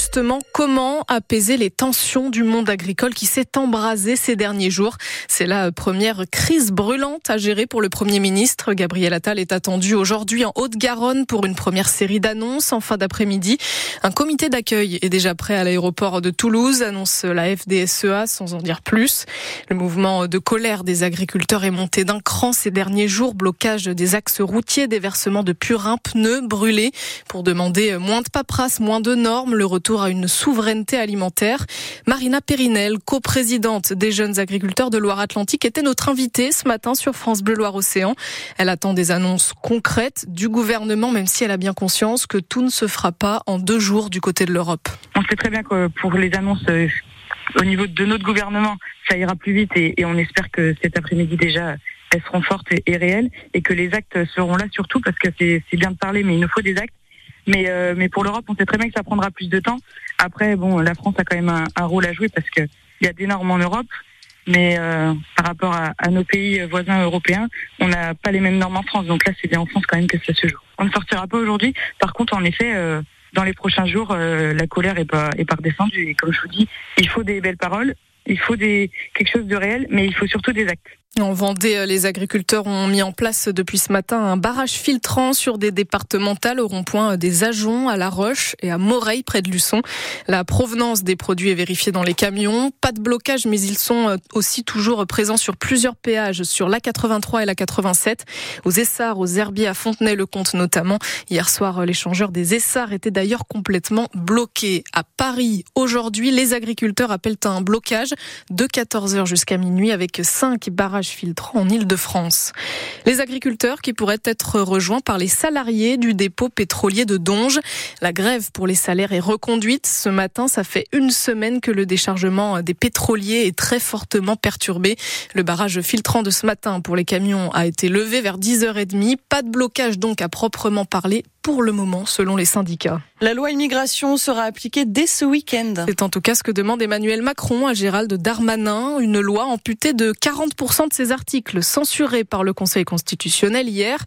justement, comment apaiser les tensions du monde agricole qui s'est embrasé ces derniers jours C'est la première crise brûlante à gérer pour le Premier ministre. Gabriel Attal est attendu aujourd'hui en Haute-Garonne pour une première série d'annonces en fin d'après-midi. Un comité d'accueil est déjà prêt à l'aéroport de Toulouse, annonce la FDSEA sans en dire plus. Le mouvement de colère des agriculteurs est monté d'un cran ces derniers jours. Blocage des axes routiers, déversement de purins, pneus brûlés pour demander moins de paperasse, moins de normes, le retour à une souveraineté alimentaire. Marina Périnel, coprésidente des jeunes agriculteurs de Loire-Atlantique, était notre invitée ce matin sur France Bleu Loire-Océan. Elle attend des annonces concrètes du gouvernement, même si elle a bien conscience que tout ne se fera pas en deux jours du côté de l'Europe. On sait très bien que pour les annonces euh, au niveau de notre gouvernement, ça ira plus vite et, on espère que cet après-midi déjà, elles seront fortes et, réelles et que les actes seront là surtout parce que c'est bien de parler, mais il nous faut des actes. Mais, euh, mais pour l'Europe, on sait très bien que ça prendra plus de temps. Après, bon, la France a quand même un, rôle à jouer parce qu'il y a des normes en Europe, mais euh, par rapport à, nos pays voisins européens, on n'a pas les mêmes normes en France. Donc là, c'est bien en France quand même que ça se joue. On ne sortira pas aujourd'hui. Par contre, en effet, euh, dans les prochains jours, la colère est pas, est pas redescendue. Et comme je vous dis, il faut des belles paroles, il faut des, quelque chose de réel, mais il faut surtout des actes. En Vendée, euh, les agriculteurs ont mis en place depuis ce matin un barrage filtrant sur des départementales au rond-point des Ajoncs, à La Roche et à Moreil, près de Luçon. La provenance des produits est vérifiée dans les camions. Pas de blocage, mais ils sont euh, aussi toujours présents sur plusieurs péages, sur la 83 et la 87, aux Essarts, aux Herbiers, à Fontenay-le-Comte notamment. Hier soir, l'échangeur des Essarts était d'ailleurs complètement bloqué. À Paris, aujourd'hui, les agriculteurs appellent un blocage de 14h jusqu'à minuit avec 5 barrages filtrant en Ile-de-France. Les agriculteurs qui pourraient être rejoints par les salariés du dépôt pétrolier de Donge. La grève pour les salaires est reconduite. Ce matin, ça fait une semaine que le déchargement des pétroliers est très fortement perturbé. Le barrage filtrant de ce matin pour les camions a été levé vers 10h30. Pas de blocage donc à proprement parler pour le moment, selon les syndicats. La loi immigration sera appliquée dès ce week-end. C'est en tout cas ce que demande Emmanuel Macron à Gérald Darmanin, une loi amputée de 40% de ses articles, censurés par le Conseil constitutionnel hier.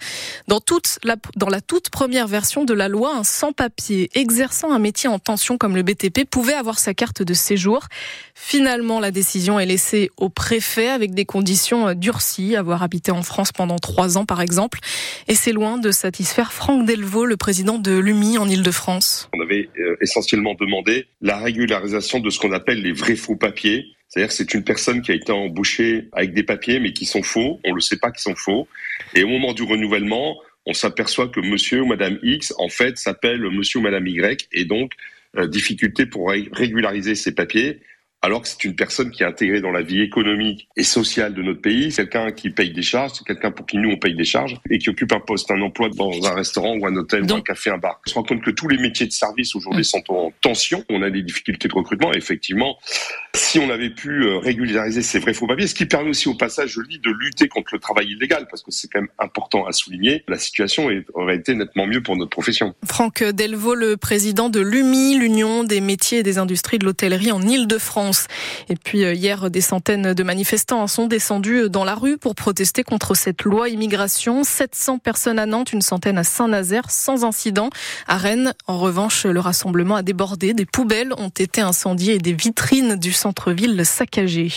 Dans, toute la, dans la toute première version de la loi, un sans-papier exerçant un métier en tension comme le BTP pouvait avoir sa carte de séjour. Finalement, la décision est laissée au préfet avec des conditions durcies, avoir habité en France pendant trois ans par exemple. Et c'est loin de satisfaire Franck Delvaux, le président de l'UMI en Ile-de-France. On avait euh, essentiellement demandé la régularisation de ce qu'on appelle les vrais faux papiers. C'est-à-dire que c'est une personne qui a été embauchée avec des papiers mais qui sont faux. On ne le sait pas qu'ils sont faux. Et au moment du renouvellement, on s'aperçoit que monsieur ou madame X, en fait, s'appelle monsieur ou madame Y. Et donc, euh, difficulté pour régulariser ces papiers alors que c'est une personne qui est intégrée dans la vie économique et sociale de notre pays, c'est quelqu'un qui paye des charges, c'est quelqu'un pour qui nous on paye des charges et qui occupe un poste, un emploi dans un restaurant ou un hôtel, ou un café, un bar. On se rend compte que tous les métiers de service aujourd'hui mm. sont en tension. On a des difficultés de recrutement. Et effectivement, si on avait pu euh, régulariser ces vrais faux papiers, ce qui permet aussi au passage, je le dis, de lutter contre le travail illégal, parce que c'est quand même important à souligner, la situation aurait été nettement mieux pour notre profession. Franck Delvaux, le président de l'UMI, l'Union des métiers et des industries de l'hôtellerie en Ile-de-France. Et puis euh, hier, des centaines de manifestants sont descendus dans la rue pour protester contre cette loi immigration. 700 personnes à Nantes, une centaine à Saint-Nazaire, sans incident. À Rennes, en revanche, le rassemblement a débordé. Des poubelles ont été incendiées et des vitrines du centre-ville saccagées.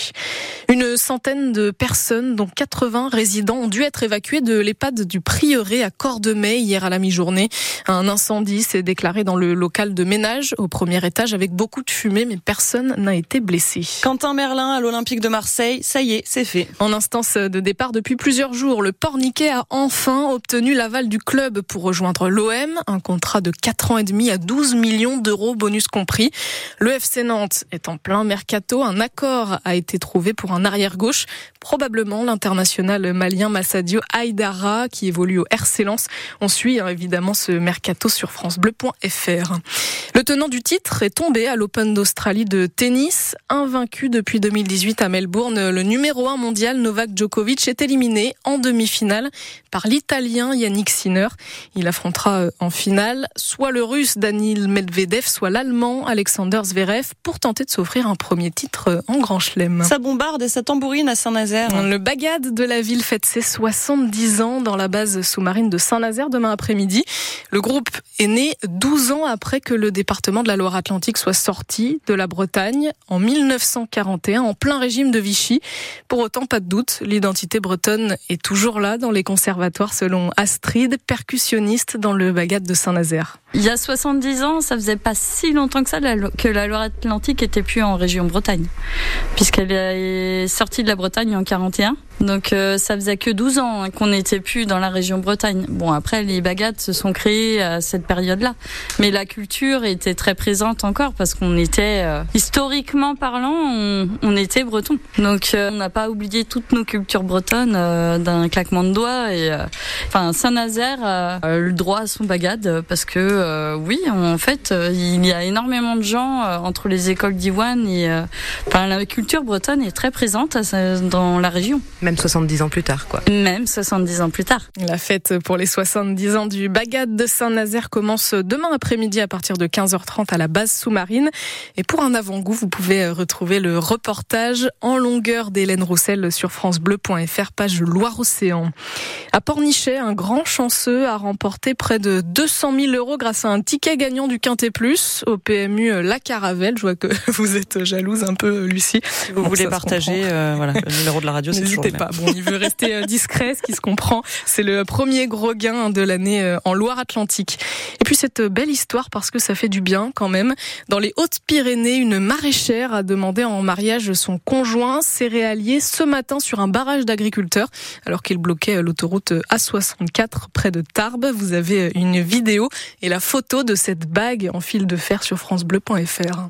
Une centaine de personnes, dont 80 résidents, ont dû être évacués de l'EHPAD du Prieuré à Cordemais hier à la mi-journée. Un incendie s'est déclaré dans le local de ménage au premier étage avec beaucoup de fumée, mais personne n'a été blessé. Quentin Merlin à l'Olympique de Marseille, ça y est, c'est fait. En instance de départ depuis plusieurs jours, le Porniquet a enfin obtenu l'aval du club pour rejoindre l'OM, un contrat de 4 ans et demi à 12 millions d'euros, bonus compris. Le FC Nantes est en plein mercato, un accord a été trouvé pour un arrière-gauche, probablement l'international malien Massadio Aydara qui évolue au RC Lens. On suit hein, évidemment ce mercato sur francebleu.fr. Le tenant du titre est tombé à l'Open d'Australie de tennis. Invaincu depuis 2018 à Melbourne, le numéro 1 mondial Novak Djokovic est éliminé en demi-finale par l'Italien Yannick Sinner. Il affrontera euh, en finale soit le Russe Danil Medvedev, soit l'Allemand Alexander Zverev pour tenter de s'offrir un premier titre euh, en Grand Chelem. Ça bombarde et ça tambourine à Saint-Nazaire. Le bagad de la ville fête ses 70 ans dans la base sous-marine de Saint-Nazaire demain après-midi. Le groupe est né 12 ans après que le départ département de la Loire-Atlantique soit sorti de la Bretagne en 1941 en plein régime de Vichy. Pour autant, pas de doute, l'identité bretonne est toujours là dans les conservatoires selon Astrid, percussionniste dans le Bagat de Saint-Nazaire. Il y a 70 ans, ça faisait pas si longtemps que ça que la Loire-Atlantique était plus en région Bretagne, puisqu'elle est sortie de la Bretagne en 41. Donc euh, ça faisait que 12 ans hein, qu'on n'était plus dans la région Bretagne. Bon après les bagades se sont créées à cette période-là, mais la culture était très présente encore parce qu'on était euh, historiquement parlant, on, était breton. Donc euh, on n'a pas oublié toutes nos cultures bretonnes d'un claquement de doigts et enfin Saint-Nazaire a le droit à son bagade parce que oui en fait il y a énormément de gens entre les écoles d'Iwan et enfin la culture bretonne est très présente dans la région. Même 70 ans plus tard, quoi. Même 70 ans plus tard. La fête pour les 70 ans du Bagad de Saint-Nazaire commence demain après-midi à partir de 15h30 à la base sous-marine. Et pour un avant-goût, vous pouvez retrouver le reportage en longueur d'Hélène Roussel sur francebleu.fr, page Loire-Océan. À Pornichet, un grand chanceux a remporté près de 200 000 euros grâce à un ticket gagnant du Quintet Plus au PMU La Caravelle. Je vois que vous êtes jalouse un peu, Lucie. Si vous voulez partager euh, voilà, le numéro de la radio, c'est pas. Bon, il veut rester euh, discret, ce qui se comprend. C'est le premier gros gain de l'année euh, en Loire-Atlantique. Et puis cette belle histoire parce que ça fait du bien quand même. Dans les Hautes-Pyrénées, une maraîchère a demandé en mariage son conjoint céréalier ce matin sur un barrage d'agriculteurs alors qu'il bloquait l'autoroute A64 près de Tarbes. Vous avez une vidéo et la photo de cette bague en fil de fer sur francebleu.fr.